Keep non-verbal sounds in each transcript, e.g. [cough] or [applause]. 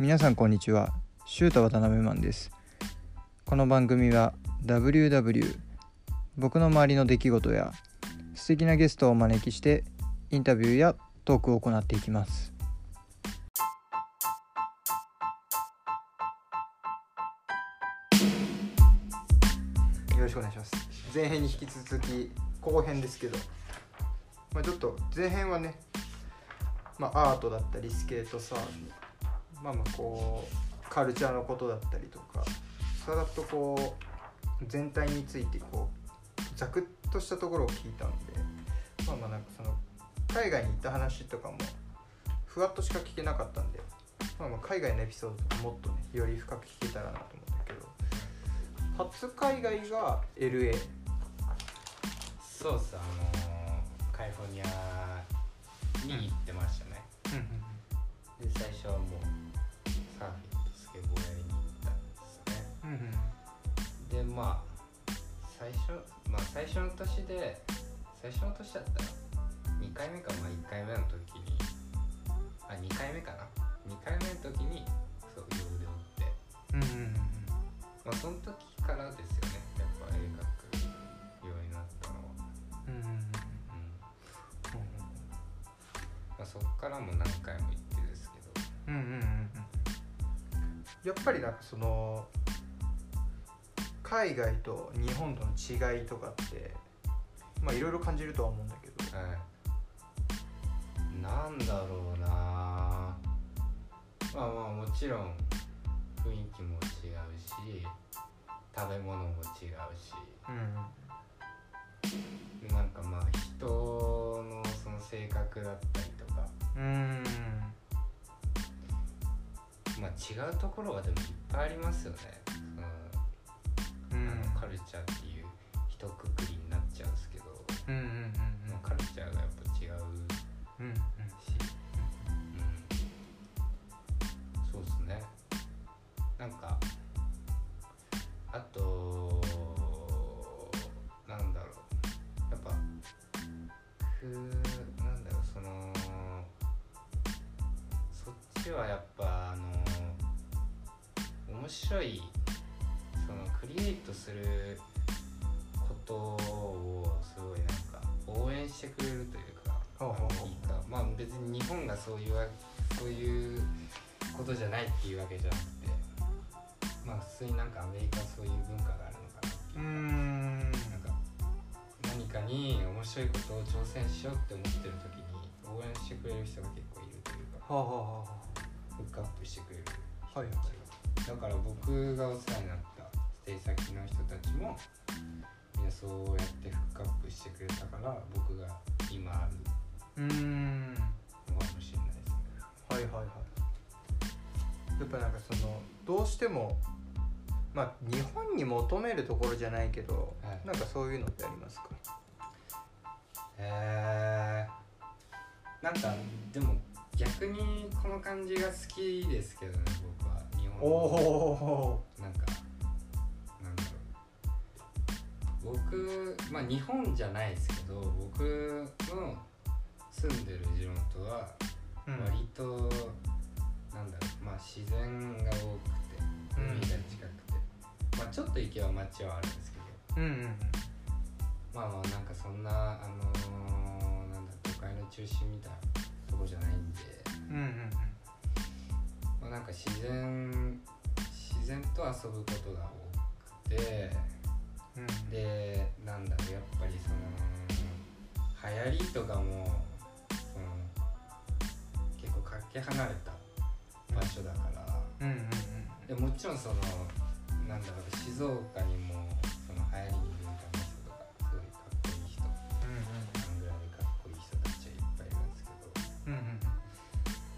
皆さんこんにちは。シュート渡辺マンです。この番組は WW 僕の周りの出来事や素敵なゲストを招きしてインタビューやトークを行っていきます。よろしくお願いします。前編に引き続き後編ですけど、まあ、ちょっと前編はね、まあ、アートだったりスケートサーフィンまあまあこうカルチャーのことだったりとかさらっとこう全体についてこうざくっとしたところを聞いたんでまあまあなんかその海外に行った話とかもふわっとしか聞けなかったんで、まあ、まあ海外のエピソードとかもっとねより深く聞けたらなと思うんだけど初海外が LA そうっすあのーカリフォルニアに行ってましたね、で最初はもうでまあ最初まあ最初の年で最初の年だったら2回目かまあ1回目の時にあ2回目かな。2回目の時にそう両腕を打って。うんうんまあその時からですよね。やっぱ絵描くようになったのは。うんうんうんうん。まあ、そっからも何回も行ってるですけど。うんうんうんうん。やっぱりなんかその海外と日本との違いとかってまあいろいろ感じるとは思うんだけど。はいなんだろうな。まあまあもちろん雰囲気も違うし食べ物も違うし。うん。なんかまあ人のその性格だったりとか。うん。まあ違うところはでもいっぱいありますよね。うんカルチャーっていう一括りになっちゃうんですけど、うんうんうんまあカルチャーがやっぱ違ううんうんし、うん、そうですね。なんかあとなんだろう。やっぱふなんだろう。そのそっちはやっぱあの面白いクリエイトすることをすごいなんか応援してくれるというかいいかまあ別に日本がそういうわそういうことじゃないっていうわけじゃなくてまあ普通になんかアメリカはそういう文化があるのかなうーんなんか何かに面白いことを挑戦しようって思ってる時に応援してくれる人が結構いるというかはあはあはフックアップしてくれる人はいたちが、だから僕がお世話になったステイ先の人たちもみんなそうやってフックアップしてくれたから僕が今あるうーん。のかもしれないですね。はいはいはい。やっぱなんかそのどうしてもまあ日本に求めるところじゃないけど、はい。なんかそういうのってありますか？えー、なんかでも逆にこの感じが好きですけどね僕は。日本のおなんか僕まあ日本じゃないですけど僕の住んでる地元はうん。割と、なんだろうまあ自然が多くてうん。海が近くて、まあちょっと行けば街はあるんですけど。うんうんまあまあなんかそんなあのーなんだ都会の中心みたいなとこじゃないんで、うんうんまあ、なんか自然自然と遊ぶことが多くて。うんうんでなんだろうやっぱりその流行りとかもその結構かけ離れた場所だから、うんうんうんでもちろんそのなんだろう静岡にもその流行りに敏感な人とかすごいかっこいい人アングラでかっこいい人たちはいっぱいいるんですけどうんうんうん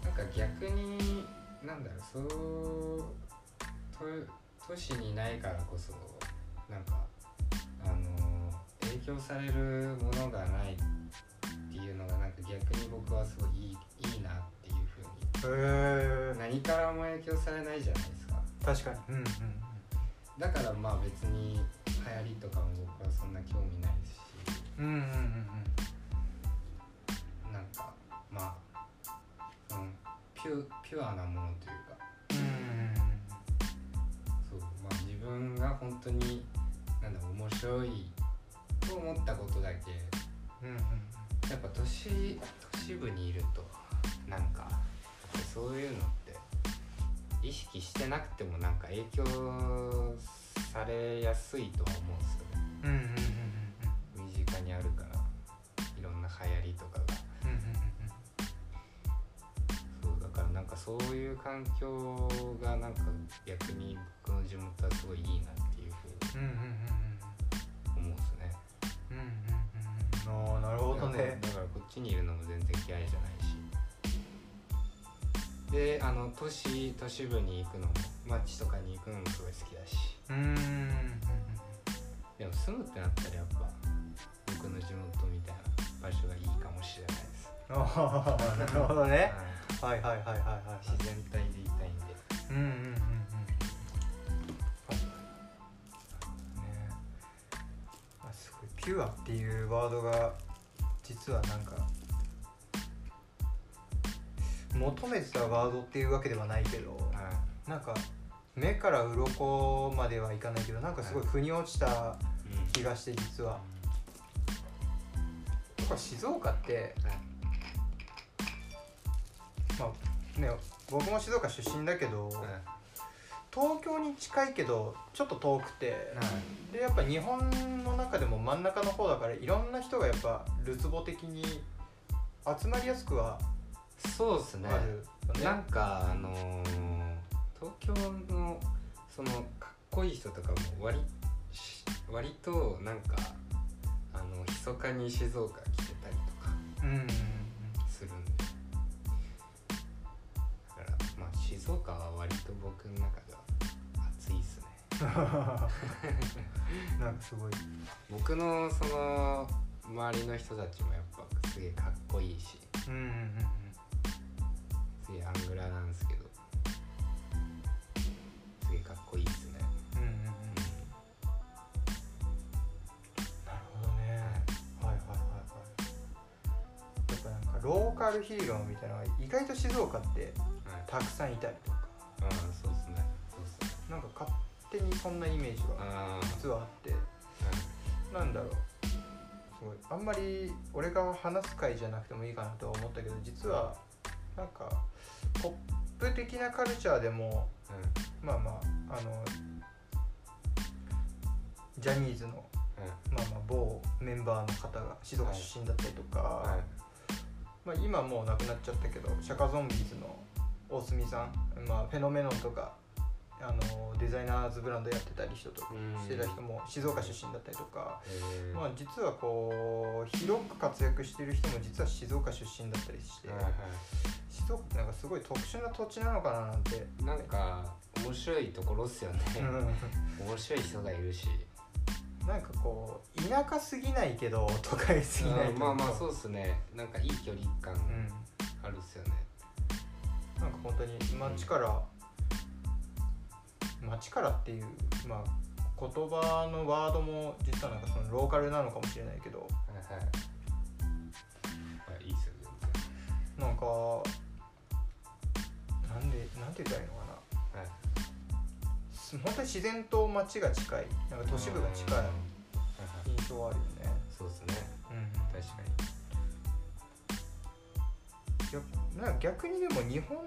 なんか逆になんだろうそうと都市にいないからこそなんかあの影響されるものがないっていうのがなんか逆に僕はすごいいいいいなっていうふうに。何からも影響されないじゃないですか。確かに。うんうんだからまあ別に流行りとかも僕はそんな興味ないですし。うんうんうん。うんなんかまあ、うん、ピュピュアなものというか。うん分が本当になんだ面白いと思ったことだけ。うんうんやっぱ都市都市部にいるとなんかそういうのって意識してなくてもなんか影響されやすいとは思うんですよね。うんうんうんうん身近にあるからいろんな流行りとかが。うんうんそうだからなんかそういう環境がなんか逆に僕の地元はすごいいいなっていうふうにうんうんうんうんうんうんうん。ああなるほどね。だからこっちにいるのも全然嫌いじゃないし。であの都市都市部に行くのも街とかに行くのもすごい好きだし。うんでも住むってなったらやっぱ僕の地元みたいな場所がいいかもしれないです、ああなるほどね。はい。はいはいはいはいはい。自然体でいたいんで。うんうんうんピュアっていうワードが実はなんか求めてたワードっていうわけではないけどはなんか目から鱗まではいかないけどなんかすごい腑に落ちた気がして実は。やっぱ静岡ってはい。まあね僕も静岡出身だけど東京に近いけどちょっと遠くてでやっぱ日本の中でも真ん中の方だからいろんな人がやっぱるつぼ的に集まりやすくはそうですね。あるよね。なんかあのー東京のそのかっこいい人とかも割し割となんかあの密かに静岡来てたりとかうんうんうん。するんで。だからまあ静岡は割と僕の中で [laughs] なんかすごい。僕のその周りの人たちもやっぱすげえかっこいいしうんうんうんすげえアングラなんですけどすげえかっこいいっすね。うんうんうん。うんなるほどね。はいはいはいはい。やっぱなんかローカルヒーローみたいなのが意外と静岡ってはい。たくさんいたりとか。ああそうっすね。そうっすね。なんか勝手にそんなイメージがああ実はあって。なんだろう。すごい。あんまり俺が話す回じゃなくてもいいかなとは思ったけど実はなんかポップ的なカルチャーでもまあまああのジャニーズのうん。まあまあ某メンバーの方が静岡出身だったりとか、はい。まあ、今もう亡くなっちゃったけどシャカゾンビーズの大隅さん、まあ、フェノメノンとかあのデザイナーズブランドやってたり人とうんしてた人も静岡出身だったりとか、まあ、実はこう広く活躍してる人も実は静岡出身だったりして、はいは静岡ってなんかすごい特殊な土地なのかななんて、いなんか面白いところっすよね。面白い人がいるし。なんかこう田舎すぎないけど都会すぎない。というかまあまあそうっすね。なんかいい距離感うん。あるっすよね。なんか本当に街から、街からっていうまあ言葉のワードも実はなんかそのローカルなのかもしれないけど。はいはい。はいいいっすよ全なんかなんでなんて言ったらいいのかな。然はい。す本当に自然と街が近い。なんか都市部が近い印象はあるよね。そうっすね。うん。確かに。いやなんか逆にでも日本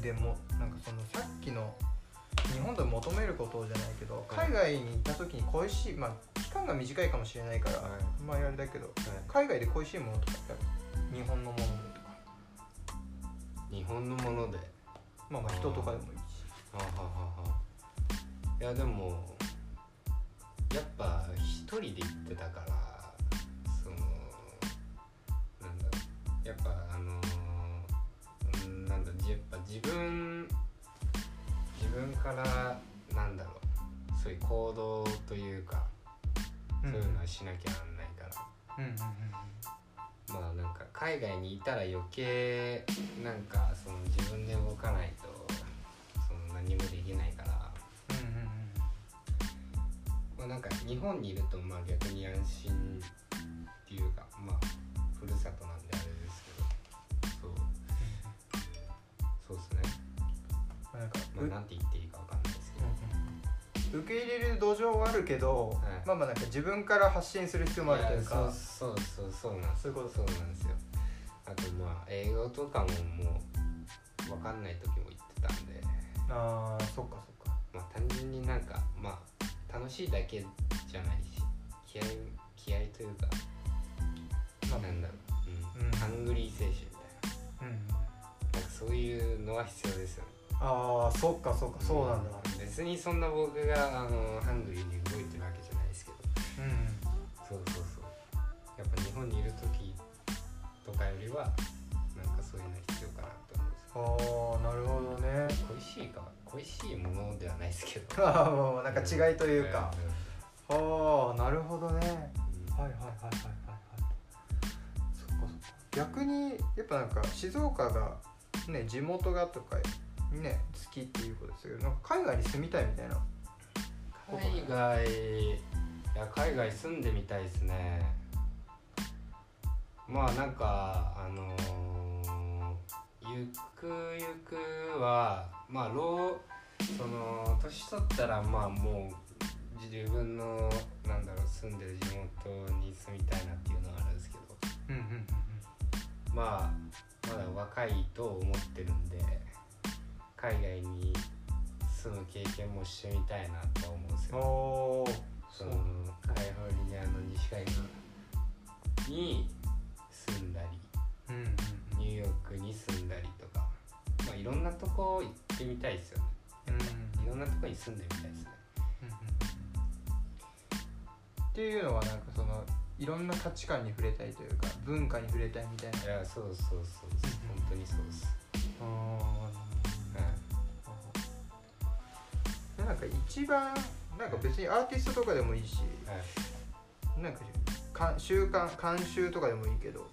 でもなんかそのさっきの日本で求めることじゃないけどはい。海外に行った時に恋しいまあ期間が短いかもしれないから、はい。まああれだけどはい。海外で恋しいものとかって日本のものでとか。日本のもので？まあまあ人とかでもいいし。ははははいやでもやっぱ一人で行ってたからそのなんだやっぱあのうんなんだやっぱ自分自分からなんだろうそういう行動というかそういうのはしなきゃなんないから、うんうんうんまあなんか海外にいたら余計なんかその自分で動かないとその何もできないから、うんうんうんまあ、なんか日本にいるとまあ逆に安心っていうかまあふるさとなんでまあなんて言っていいかわかんないですけど、受け入れる土壌はあるけど、はい。まあまあなんか自分から発信する必要もあるというか。やそうそうそうそうなんです。そういうことそうなんですよ。あとまあ英語とかももう分かんない時も言ってたんで。あーそっかそっか。まあ単純になんかまあ楽しいだけじゃないし気合い気合いというか、まあなんだろう、うん。うん。ハングリー精神みたいうん。ななんかそういうのは必要ですよねああそっかそっかそうなんだ。別にそんな僕があのハングリーに動いてるわけじゃないですけど。うんそうそうそう。やっぱ日本にいる時とかよりはなんかそういうの必要かなと思うんですよ。ああなるほどね。恋しいか恋しいものではないですけど。[laughs] ああもうなんか違いというか、うんああなるほどね。はいはいはいうんはいはいはい。そっかそっか。逆にやっぱなんか静岡がね地元がとかね好きっていうことですけどなんか海外に住みたいみたいな。海外いや海外住んでみたいですね。まあなんかあのーゆくゆくはまあ老その年取ったらまあもう自分のなんだろう住んでる地元に住みたいなっていうのはあるんですけど。うんうんうん。まあまだ若いと思ってるんで海外に住む経験もしてみたいなとは思うんですうんよ。おー。そのカリフォルニアの西海岸に住んだりうんうんニューヨークに住んだりとか。まあいろんなとこ行ってみたいですよね。うん。うんいろんなとこに住んでみたいですね。っていうのはなんかそのいろんな価値観に触れたいというか文化に触れたいみたいな。いやそうそうそう本当にそうです、あはなんか一番なんか別にアーティストとかでもいいしはい。なんかか習慣慣習とかでもいいけど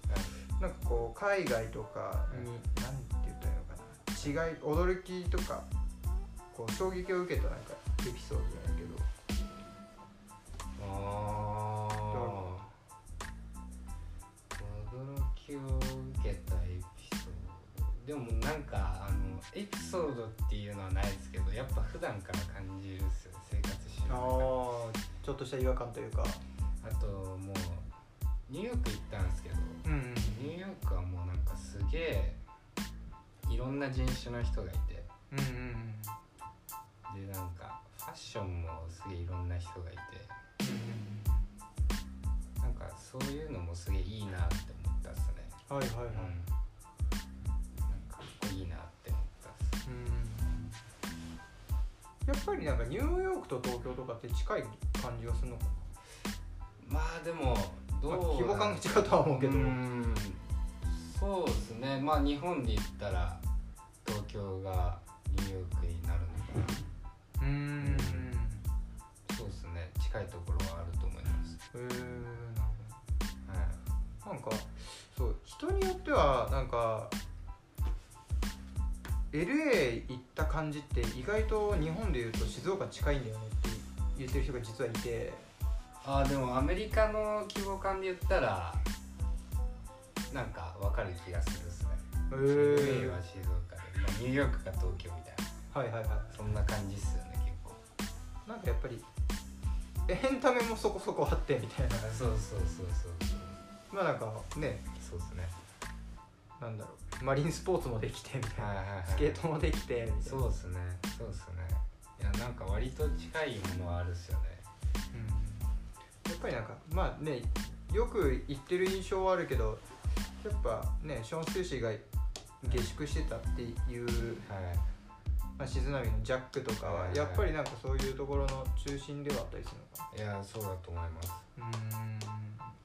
なんかこう海外とかに何て言ったらいいのかな。違い驚きとかこう衝撃を受けたなんかエピソードじゃないけど。あー。驚きを受けたエピソード。でもなんかあのエピソードっていうのはないですやっぱ普段から感じるっすよ生活しながらあちょっとした違和感というか。あともうニューヨーク行ったんですけどうんうん。ニューヨークはもうなんかすげえいろんな人種の人がいて。うんうんでなんかファッションもすげえいろんな人がいて。うん。なんかそういうのもすげえいいなって思ったっすね。はいはいはい、うん、なんかかっこいいなってやっぱりなんかニューヨークと東京とかって近い感じがするのかまあでもどうな、まあ、規模感が違うとは思うけど、うんそうですね。まあ日本で言ったら東京がニューヨークになるのかな。うーん。そうですね。近いところはあると思います。へえなるほはい。どなんかそう人によってはなんか LA 行った感じって意外と日本でいうと静岡近いんだよねって言ってる人が実はいて。あーでもアメリカの規模感で言ったらなんか分かる気がするですね。へ LA えは静岡で、まあ、ニューヨークか東京みたいな。はいはいはい。そんな感じっすよね結構。なんかやっぱりエンタメもそこそこあってみたいなそうそうそうそうまあなんかね。そうですね。なんだろうマリンスポーツもできてみたいな。はいはいはいスケートもできてみたいな。そうですね。そうですね。いやなんか割と近いものはあるっすよね。うん。やっぱりなんかまあねよく言ってる印象はあるけどやっぱねショーン・スーシーが下宿してたっていう、はい。まあ、静波のジャックとかはやっぱりなんかそういうところの中心ではあったりするのかいやそうだと思います。なうん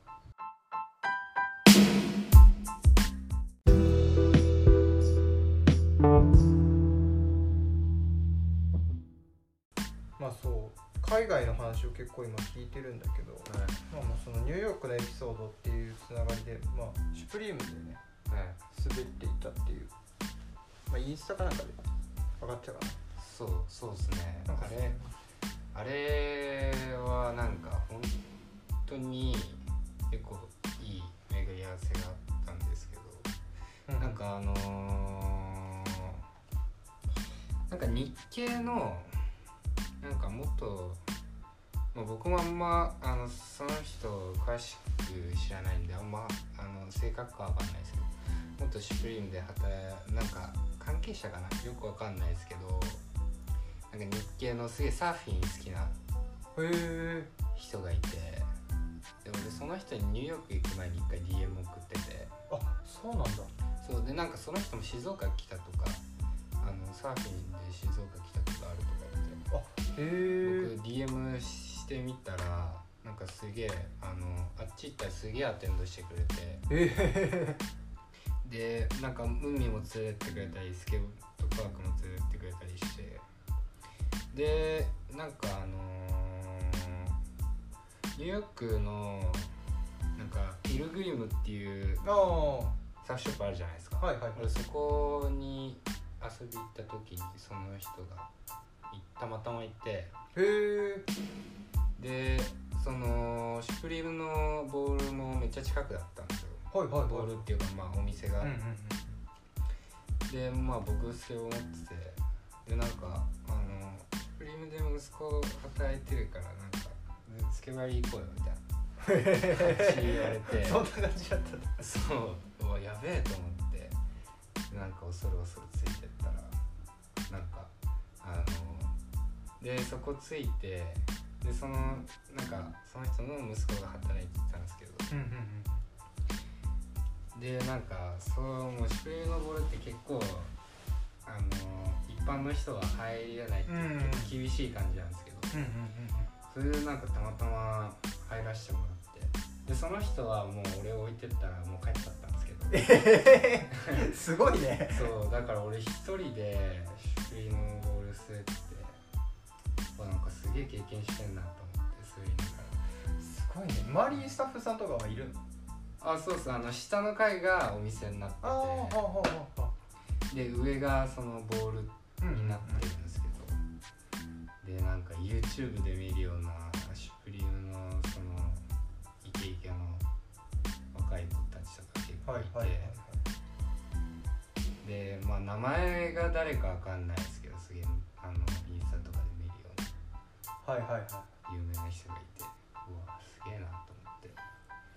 まあそう海外の話を結構今聞いてるんだけど、はい。まあ、まあそのニューヨークのエピソードっていうつながりで、まあ、シュプリームでねはい。滑っていったっていう、まあ、インスタかなんかで分かっちゃうかな。そうそうですね。なんかあれあれはなんか本当に結構いい巡り合わせがあったんですけど、うん。なんかあのーなんか日系のなんかもっと、まあ、僕もあんまあのその人詳しく知らないんであんまあの性格は分かんないですけどもっとシュプリームで働いなんか関係者かな？よくわかんないですけどなんか日系のすげえサーフィン好きな人がいてで俺その人にニューヨーク行く前に一回 DM 送ってて。あそうなんだ。そうでなんかその人も静岡来たとかあのサーフィンで静岡来たことあるとか言ってへえ僕 DM してみたらなんかすげえあのあっち行ったらすげえアテンドしてくれて。えでなんか海も連れてってくれたりスケートパークも連れてってくれたりして。でなんかあのーニューヨークのなんかイルグリムっていうああはサーフショップあるじゃないですか。いはいはい。俺そこに遊び行った時にその人がいたまたまいて。へえでそのシュプリームのボールもめっちゃ近くだったんですよ。はいはいはい。ボールっていうかまあお店が、うんうんうんでまあ僕それを持ってて。でなんかあのシュプリームで息子働いてるからなんかつけ割り行こうよみたいな。[laughs] 言われて。そんな感じだったんだ。そう。やべえと思って。でなんか恐る恐るついてったらなんかあのでそこついてでそのなんかその人の息子が働いてたんですけど。うんうんでなんかそうもうシュプリームのボールって結構あの一般の人は入れないって結構厳しい感じなんですけど、うんうんそれでなんかたまたま入らせてもらって。でその人はもう俺を置いてったらもう帰っちゃったんですけど。え [laughs] ーすごいね。そうだから俺一人でシュプリームのボール滑ってわなんかすげえ経験してんなと思って滑りながら。すごいね。周りにスタッフさんとかはいるの？あそうそうあの下の階がお店になってああはあはあはで上がそのボールうんになってるんですけど、でなんか YouTube で見るようなシュプリームのそのイケイケの若い子たちとか結構いて、はいはいはいでまあ名前が誰かわかんないですけどすげえあのインスタとかはいはいはい。な有名な人がいてうわすげえなと思って。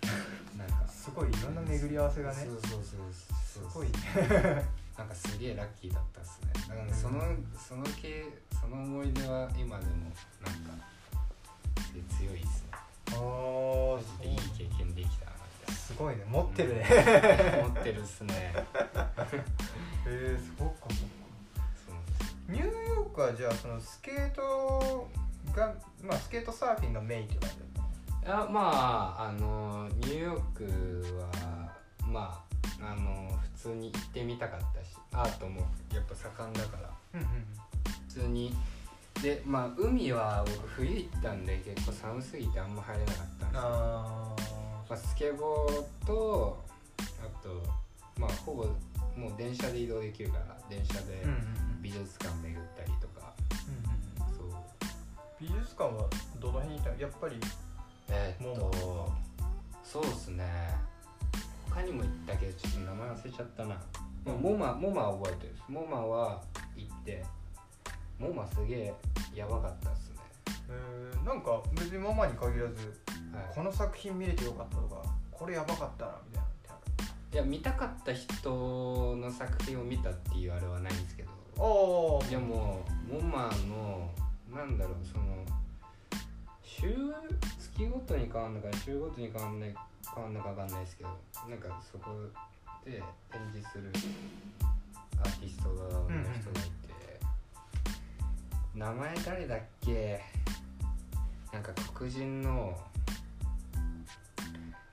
[laughs] なんか。すごいいろんな巡り合わせがね。そうそうそうすごい [laughs] なんかすげえラッキーだったっすね。だからその、その系その思い出は今でもなんか強いっすね。あマジでいい経験できたすごいね。持ってるね。たいな思ってるっすね。へえそっかそっか。そうなんですよ。ニューヨークはじゃあそのスケートがまあスケートサーフィンがメインって感じいやまああのニューヨークはまああの普通に行ってみたかったしアートもやっぱ盛んだから。たうんうん。普通に。でまあ海は僕冬行ったんで結構寒すぎてあんま入れなかったんですよ。あまあ、スケボーとあとまあほぼもう電車で移動できるから電車でーうんうんうん。美術館巡ったりとか、うん美術館はどの辺にいたの？やっぱりえーっモとそうっすね。他にも行ったけどちょっと名前忘れちゃったな、でもモマモマは覚えてるです。モマは行ってモマすげえやばかったっすね、えー。なんか別にママに限らずはい、この作品見れてよかったとかこれやばかったなみたいないや見たかった人の作品を見たっていうあれはないんですけど。るああでもモマのなんだろうその週月ごとに変わんのか週ごとに変わんない変わんのか分かんないですけどなんかそこで展示するアーティスト側の人がいて、名前誰だっけ？なんか黒人の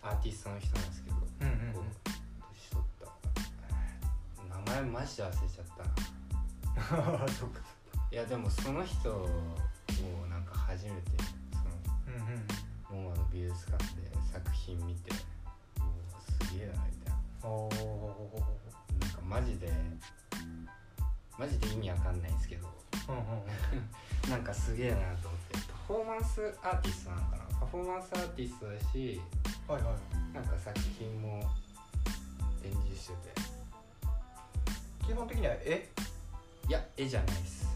アーティストの人なんですけど、うんうんうん。年取った。名前マジで忘れちゃったな。[laughs] そっかいやでもその人をなんか初めてうんうん。そのモマの美術館で作品見てすげえなみたいおおななんかマジでマジで意味わかんないんですけど。うんうんうん。[laughs] なんかすげえなと思って。パフォーマンスアーティストなのかな？パフォーマンスアーティストだしはいはい。なんか作品も展示してて。基本的には絵？いや絵じゃないです。ス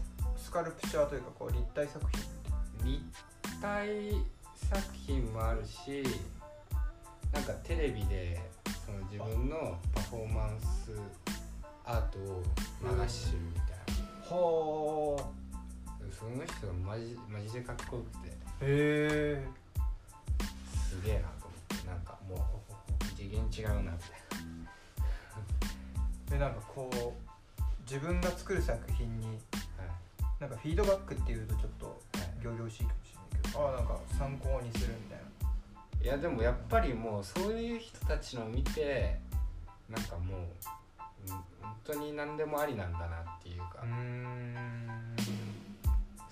カルプチャーというかこう立体作品。立体作品もあるしなんかテレビでその自分のパフォーマンスアートを流してるみたいな、はその人がマジマジでかっこよくて。へえ。すげえなと思ってなんかもう次元違うなみたいでなんかこう自分が作る作品にな、なんかフィードバックっていうとちょっと仰々しいかもしれないけど。ああなんか参考にするみたいな。いやでもやっぱりもうそういう人たちの見てなんかもううん本当に何でもありなんだなっていうか、うーん。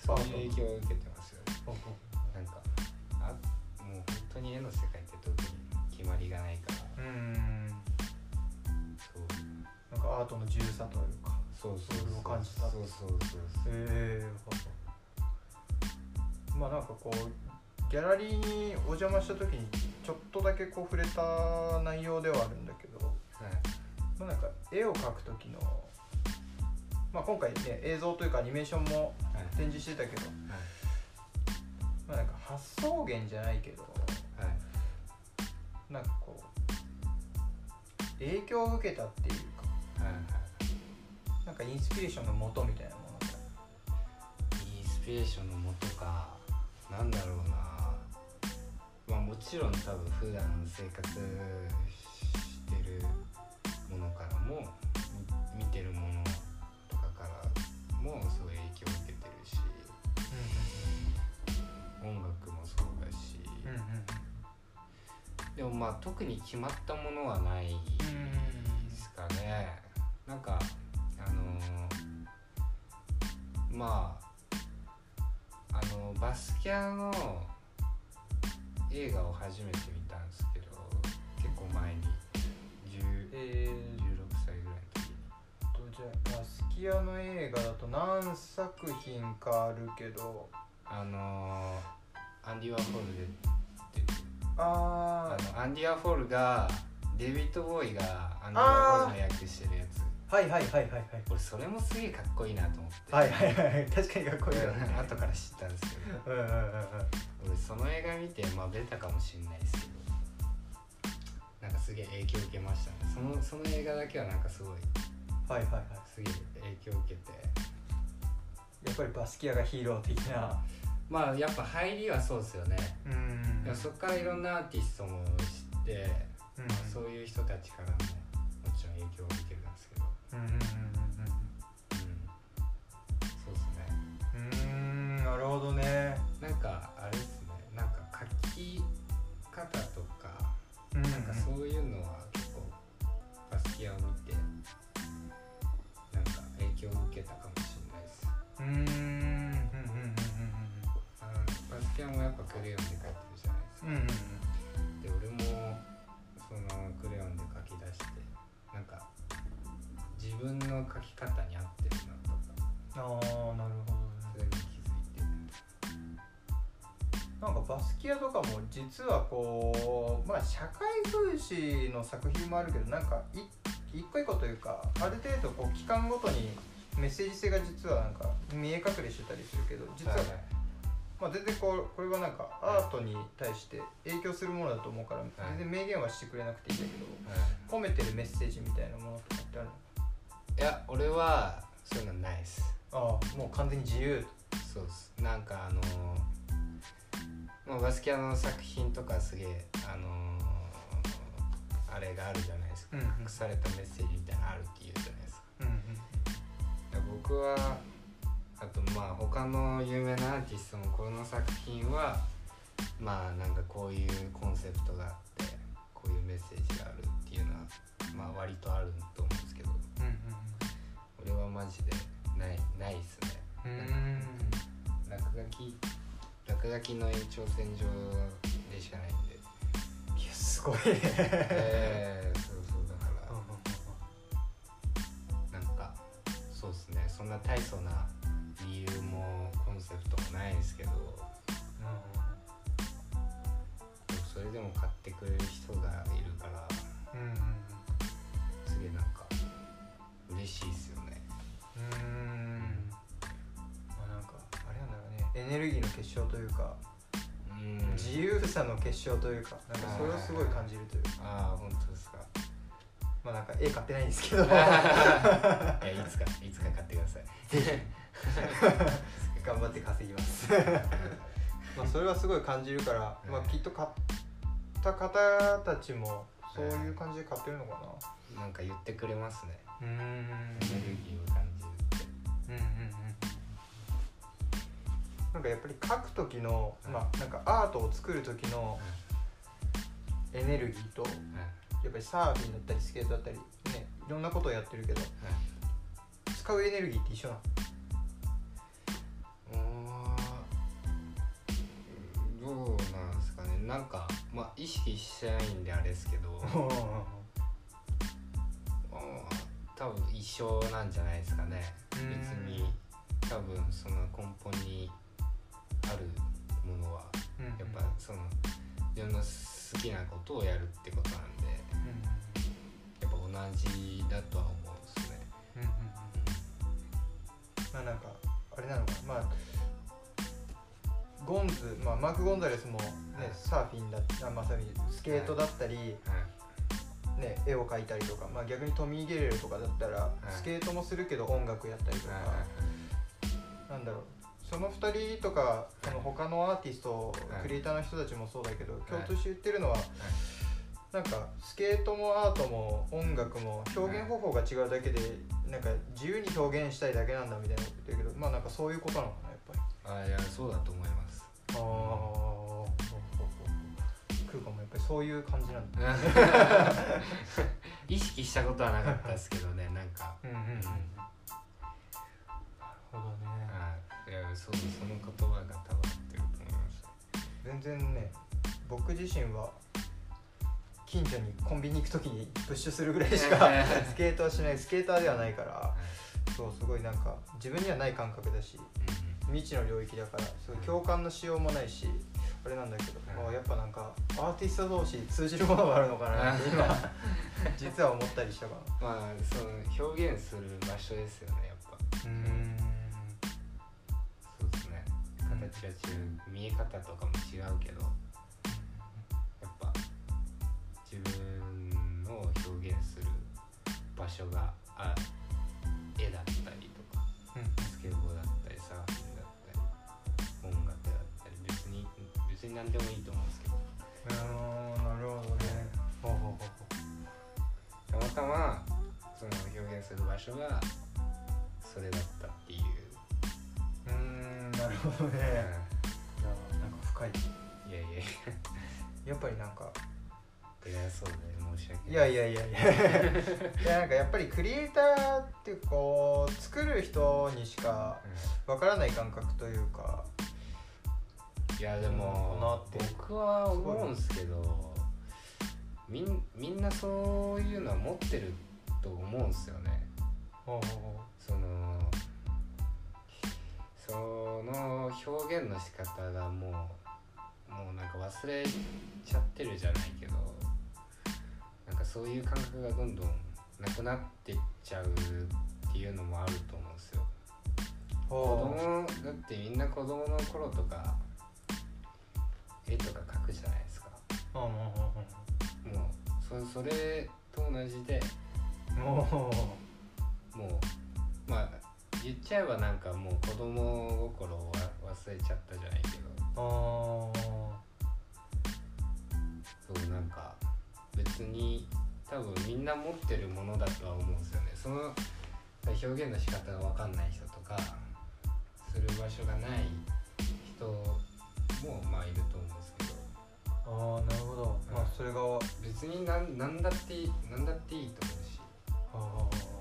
そういう影響を受けてますよね。なんかあもう本当に絵の世界って特に決まりがないから。うん。そう。なんかアートの自由さというかそうそうそれを感じたそうそうそうそう。へえまあなんかこうギャラリーにお邪魔した時にちょっとだけこう触れた内容ではあるんだけど、はいまあ、なんか絵を描く時の、まあ、今回ね映像というかアニメーションもはい。展示してたけど、まあ、なんか発想源じゃないけどはいはい。なんかこう影響を受けたっていうかインスピレーションの元みたいなものがインスピレーションの元か。なんだろうな。まあもちろん多分普段生活してるものからもみ見てるものとかからもすごい影響を受けてるし。音楽もそうだし、うんうんうんでもまあ特に決まったものはないですかね。なんかまああのバスキャの映画を初めて見たんですけど結構前に。10えー。16歳ぐらいの時。にとじゃあバスキアの映画だと何作品かあるけど。あのーアンディ・ワーホールで出てああのアンディ・ワーホールがデビッド・ボーイがアンディ・ワーホールの役してるやつ。あはいはいはいはいはい。俺それもすげえかっこいいなと思って。はいはいはい確かにかっこいいよね。後から知ったんですけど。うんうんうんうん。俺その映画見てまあベタかもしれないですけど。なんかすげえ影響受けましたね。そのその映画だけはなんかすごいはいはいはい。すげえ影響受けて。やっぱりバスキアがヒーロー的な。まあやっぱ入りはそうですよね、うん。そっからいろんなアーティストも知って、うん。まあ、そういう人たちからももちろん影響を受けるんですけどうんうんうんうんそうですねうんうんうーんなるほどねなんかあれですねなんか書き方とかうんなんかそういうのは結構バスキアを見てなんか影響を受けたかもしれないですうーんうんうんうんあのバスキアもやっぱクレヨンで描いてるじゃないですか、うんうん方に合ってるなとかああなるほどね。そういうの気づいてなんかバスキアとかも実はこうまあ社会風刺の作品もあるけどなんかい一個一個というかある程度こう期間ごとにメッセージ性が実はなんか見え隠れしてたりするけど実は、はいまあ、全然こうこれはなんかアートに対して影響するものだと思うから全然明言はしてくれなくていいんだけどはい。込めてるメッセージみたいなものとかってあるの？いや俺はそういうのないです。ああもう完全に自由。そうです。なんかあのまあ、バスキアの作品とかすげえあのあれがあるじゃないですか、うん隠されたメッセージみたいなのあるっていうじゃないですか。うんうん。僕はあとまあ他の有名なアーティストもこの作品はまあなんかこういうコンセプトがあってこういうメッセージがあるっていうのはまあ割とあると思うんですけど。うん俺はマジでないないっすね。うんうん。落書き落書きの延長線上でしかないんで。いやすごいね。えー、そうそうだから。なんかそうですね。そんな大層な理由もコンセプトもないですけど。でもそれでも買ってくれる人がいるからうんうんすげえなんか嬉しいっすエネルギーの結晶というか、うん。自由さの結晶というかなんかそれをすごい感じるというか。ああ本当ですか。まあなんか絵買ってないんですけど。[laughs] いやいつかいつか買ってください。[laughs] 頑張って稼ぎます。[laughs] まあそれはすごい感じるから、まあ、きっと買った方たちもそういう感じで買ってるのかな。んか言ってくれますね。なうんうん。エネルギーを感じるって。うんうんなんかやっぱり書く時の、まあなんかアートを作る時のエネルギーとはいやっぱりサーフィンだったりスケートだったりねいろんなことをやってるけど使うエネルギーって一緒なおーどうなんですかね。なんかまあ意識してないんであれですけど多分一緒なんじゃないですかね。別に。多分その根本にあるものはやっぱその自分の好きなことをやるってことなんでやっぱ同じだとは思うんですね。うんうんうん。まあなんかあれなのか。なまあゴンズ、まあ、マーク・ゴンザレスも、ねはい。サーフィンだあまあサーフィンスケートだったり、はい。ね、絵を描いたりとか、まあ、逆にトミー・ゲレルとかだったら、い。スケートもするけど音楽やったりとか、はいはい。なんだろうその2人とかその他のアーティスト、はいクリエイターの人たちもそうだけどい。共通して言ってるのは、なんかスケートもアートも音楽も表現方法が違うだけでなんか自由に表現したいだけなんだみたいなこと言ってるけどまあなんかそういうことなのかなやっぱり。あいやそうだと思います。ああ空間もやっぱりそういう感じなんだ。[laughs] 意識したことはなかったですけどねなんか。うんうんうん。なるほどね。はいいやそうその言葉が多分合ってると思います全然ね僕自身は近所にコンビニ行く時にプッシュするぐらいしかスケートはしないスケーターではないからはい。そうすごいなんか自分にはない感覚だし未知の領域だからすごい共感のしようもないしあれなんだけど、うんあやっぱなんかアーティスト同士通じるものがあるのかなって今 [laughs] 実は思ったりしたかな。まあその表現する場所ですよねやっぱ。うん形は違う見え方とかも違うけどやっぱ自分を表現する場所があ絵だったりとかスケボーだったりサーフィンだったり音楽だったり別に別に何でもいいと思うんですけど。うんなるほどね。ほうほうほうほたまたまその表現する場所がそれだったっていう、なるほどね。いやなんか深い。いやいや。いややっぱりなんか。いやそうだね。申し訳い。やいやいやいや。[laughs] いやなんかやっぱりクリエイターってこう作る人にしかわからない感覚というか。いやでなもって。僕は思うんですけどみんみんなそういうのは持ってると思うんですよね。ほうほうほの表現の仕方がもうもうなんか忘れちゃってるじゃないけどなんかそういう感覚がどんどんなくなってっちゃうっていうのもあると思うんですよ。う子ほ供だってみんな子供の頃とか絵とか描くじゃないですか。もうそそれと同じでもうまあ言っちゃえばなんかもう子供心をわ忘れちゃったじゃないけど。そうなんか別に多分みんな持ってるものだとは思うんですよね。その表現の仕方が分かんない人とかする場所がない人もまあいると思うんですけど。ーあーなるほど、うん。まあそれがは別になんなんだっていいなんだっていいと思うし。あ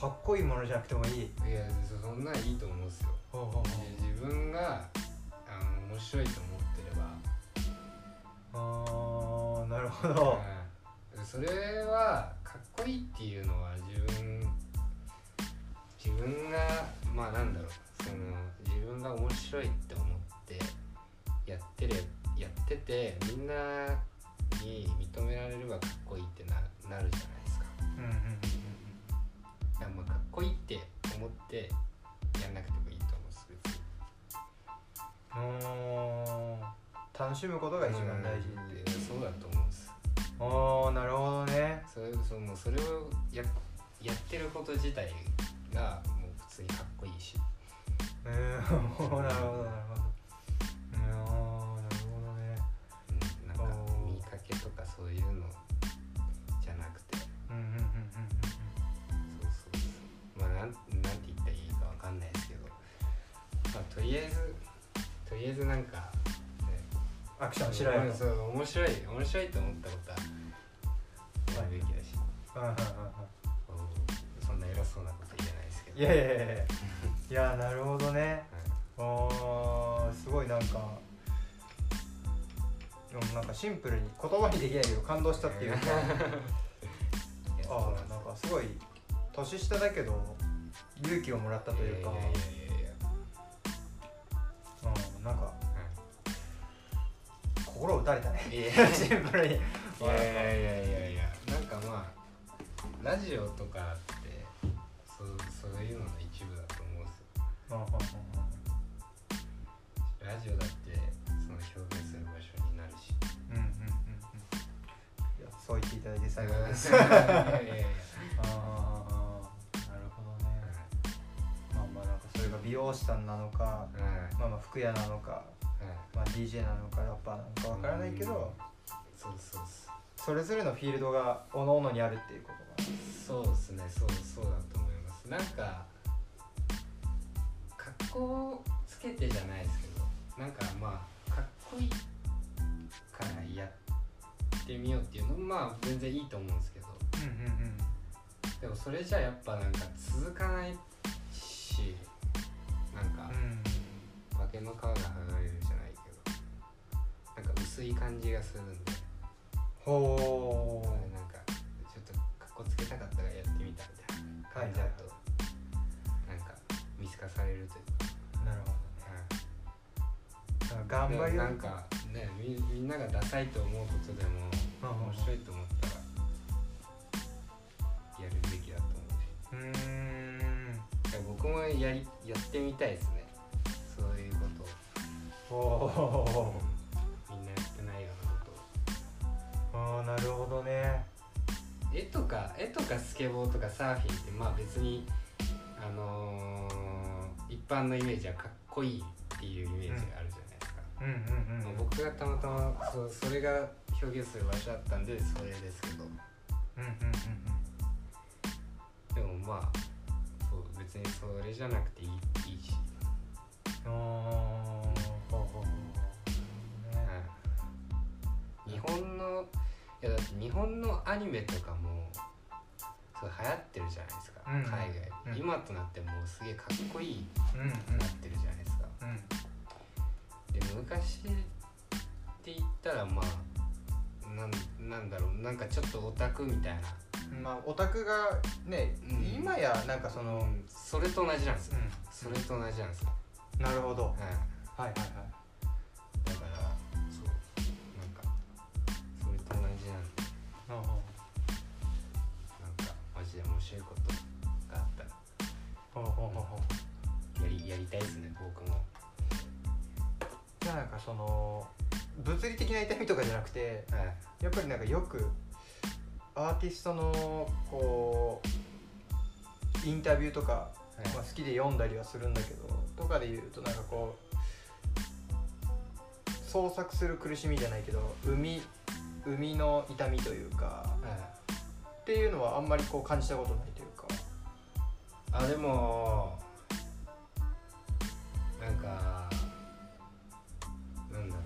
かっこいいものじゃなくてもいい。しいやそそんなんいいと思うんですよ。自分があの面白いと思ってれば。あーなるほど。うんそれはかっこいいっていうのは自分自分がまあなんだろう。その自分が面白いって思ってやってれやっててみんなに認められればかっこいいってななるじゃないですか。うんうんいやもうかっこいいって思ってやんなくてもいいと思うし別にうん楽しむことが一番大事って、う。んそうだと思うんです。ああなるほどね。それそのそれをややってること自体がもう普通にかっこいいし。うん [laughs] なるほどなるほど。うんあなるほどね。うんなんか見かけとかそういうのりあえずとりあえずなんか、ね、アクションしろよ。うんそう面白い面白いと思ったことはやるべきだし、そんな偉そうなこと言えないですけど。いやいやいやいや。いやなるほどね。うんおーすごいなんかでもなんかシンプルに言葉にできないけど感動したっていうか。[laughs] ああなんかすごい年下だけど勇気をもらったというかいやいやいやうんなんか心打たれたね。いや。い [laughs] やシンプルに。いやいやいやいやいや。なんかまあラジオとかってそうそういうのの一部だと思うんですよ。うんラジオだってその表現する場所になるし。うんうんうんうん。いやそう言っていただいて最後です。いやいやいや美容師さんなのかはいまあまあ服屋なのか、はいまあ、DJ なのかラッパーなのかわからないけどそうそうそう。それぞれのフィールドが各々にあるっていうことがそうですね。そうそうだと思います。なんか格好つけてじゃないですけどなんかまあかっこいいからやってみようっていうのもまあ全然いいと思うんですけど。うんうん。でもそれじゃやっぱなんか続かないし化けの皮が剥がれるじゃないけどなんか薄い感じがするんでほなんかちょっとかっこつけたかったからやってみたみたいな感じだと、なんか見透かされるといううなるほどねか、頑張りをなんかねみみんながダサいと思うことでもうん面白いと思ったらやるべきだと思うしうーん僕もやりやってみたいですねみんなやってないようなこと。ああなるほどね。絵とか絵とかスケボーとかサーフィンってまあ別にあのー一般のイメージはかっこいいっていうイメージがあるじゃないですか、うんうんまあ僕がたまたまそそれが表現する場所だったんでそれですけど。うんうんうんでもまあそう別にそれじゃなくていいいいし、うんおーほうほうほうねはい日本のいやだって日本のアニメとかもそう流行ってるじゃないですか、うん。海外、うん。今となってもうすげえかっこいいうん。うん。なってるじゃないですか、うん。で昔って言ったらまあなんなんだろうなんかちょっとオタクみたいな、まあオタクがね、うん。今やなんかその、うん。それと同じなんですよ、うそれと同じなんですよ、ん、なるほど。はい、はいはいはい。だからそうなんかそれと同じなんでうんうんなんかマジで面白いことがあったらほうほうほうほうやりやりたいですね僕も。じゃあなんかその物理的な痛みとかじゃなくてはい。やっぱりなんかよくアーティストのこうインタビューとか、はい。まあ、好きで読んだりはするんだけどとかで言うとなんかこう創作する苦しみじゃないけど生み生みの痛みというかはいっていうのはあんまりこう感じたことないというか。あでもなんかなんだろ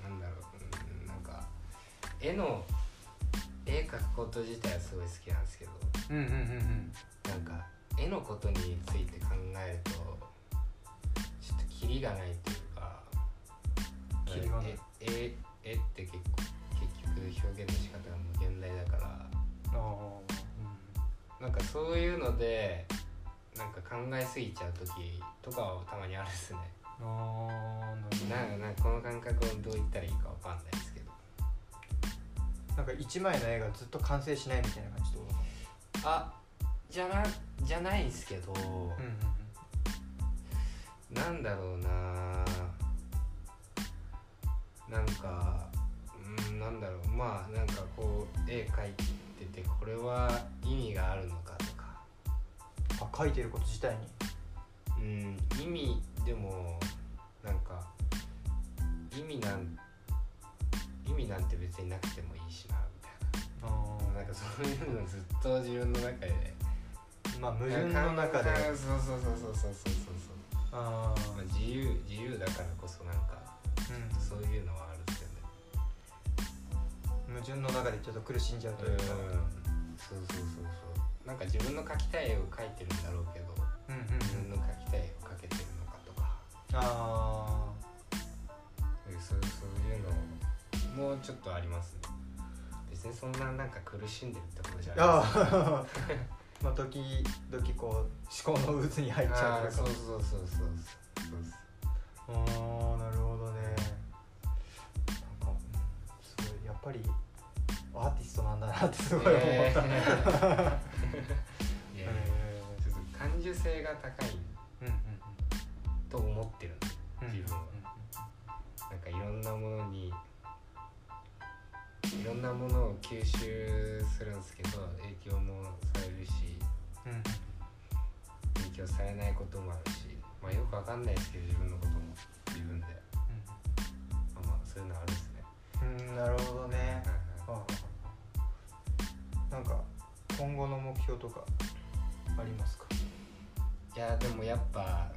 うなんだろううんなんか絵の絵描くこと自体はすごい好きなんですけどうんうんうんうん。なんか絵のことについて考えるとちょっとキリがないというかキリがないえ絵絵って結構結局表現の仕方が無限大だから。あなんかそういうのでなんか考えすぎちゃう時とかはたまにあるっすね。ーあーなるほど。なんこの感覚をどう言ったらいいかわかんないですけど。なんか一枚の絵がずっと完成しないみたいな感じってことあじゃなじゃないんすけど、うんうんなんだろうななんかうんなんだろう。まあなんかこう絵描いててこれは意味があるのかとか。あ書いてること自体に？うん意味でもなんか意味なん意味なんて別になくてもいいしなみたいあななんかそういうのずっと自分の中で。まあ矛盾の中で。そうそうそうそうそうそうそうそう。あー。まあ、自由自由だからこそなんかうん。そういうのはあるんですよね。矛盾の中でちょっと苦しんじゃうとうんいうかそうそうそうそう。なんか自分の描きたい絵を描いてるんだろうけどうんうん自分の描きたい絵を描けてるのかとか。あそうそういうのもうちょっとありますね。別にそんななんか苦しんでるってことじゃーない。あー。[laughs] まあ時々こう思考の渦に入っちゃうとか。そうそうそうそう。そうです。あーなるほどぱりアーティストなんだなってすごい思った、えー。[laughs] えちょっと感受性が高いと思ってる自分はなんかいろんなものにいろんなものを吸収するんですけど影響もされるしうんうん影響されないこともあるしまあよくわかんないですけど自分のことも自分で。あまあそういうのあるんですねなるほどね。ああ。なんか今後の目標とかありますか？いやでもやっぱ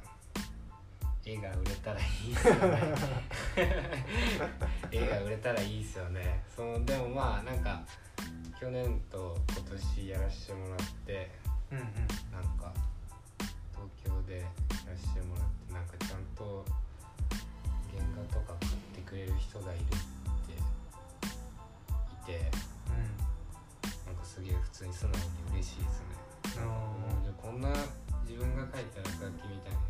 絵が売れたらいいですよね。絵が売れたらいいで [laughs] すよね。そのでもまあなんか去年と今年やらせてもらってうんうん。なんか東京でやらせてもらってなんかちゃんと原画とか買ってくれる人がいるっていてなんかすげえ普通に素直に嬉しいですね。こんな自分が描いた楽器みたいな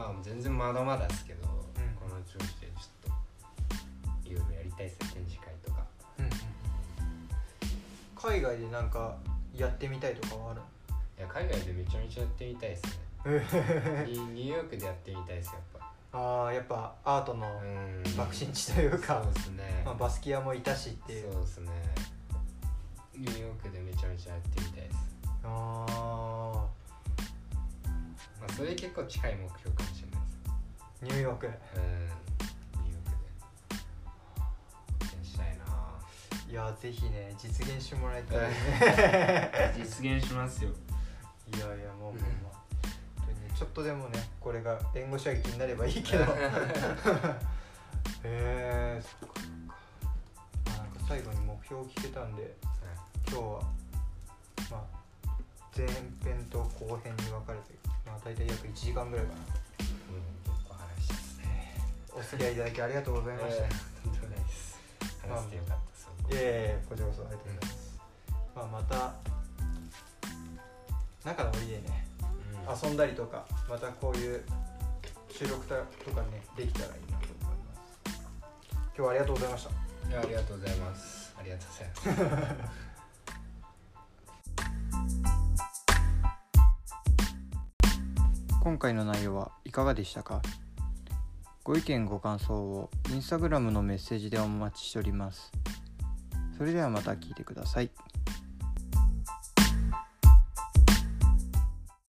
まあ全然まだまだですけど、ん。この調子でちょっといろいろやりたいですね展示会とか。うんうん海外でなんかやってみたいとかはあるいや海外でめちゃめちゃやってみたいですね。のニニューヨークでやってみたいですやっぱ。ああやっぱアートのうん。爆心地というかそう、ですね、まあ、バスキアもいたしっていう。そうですね。ニューヨークでめちゃめちゃやってみたいです。あまあそれ結構近い目標かもしれないです。あニューヨーク。うん。ニューヨークで。展したいないやぜひね実現してもらいたい。ね [laughs] 実現しますよ。いやいやもうもうもう本当にねちょっとでもねこれが援護射撃になればいいけど。[laughs] へえそっかそっか、まあ、なんか最後に目標を聞けたんで今日はまあ前編と後編に分かれてまあ大体約1時間ぐらいかな。うん結構話してますねお付き合いいただきありがとうございました、えーとんでもないです。話してよかったですいえいえこちらこそありがとうございます、まあ、また中の森でねうん遊んだりとかまたこういう収録とかねできたらいいなと思います。今日はありがとうございました。いやありがとうございます。ありがとうございます今回の内容はいかがでしたか？ご意見ご感想を instagram のメッセージでお待ちしております。それではまた聞いてください。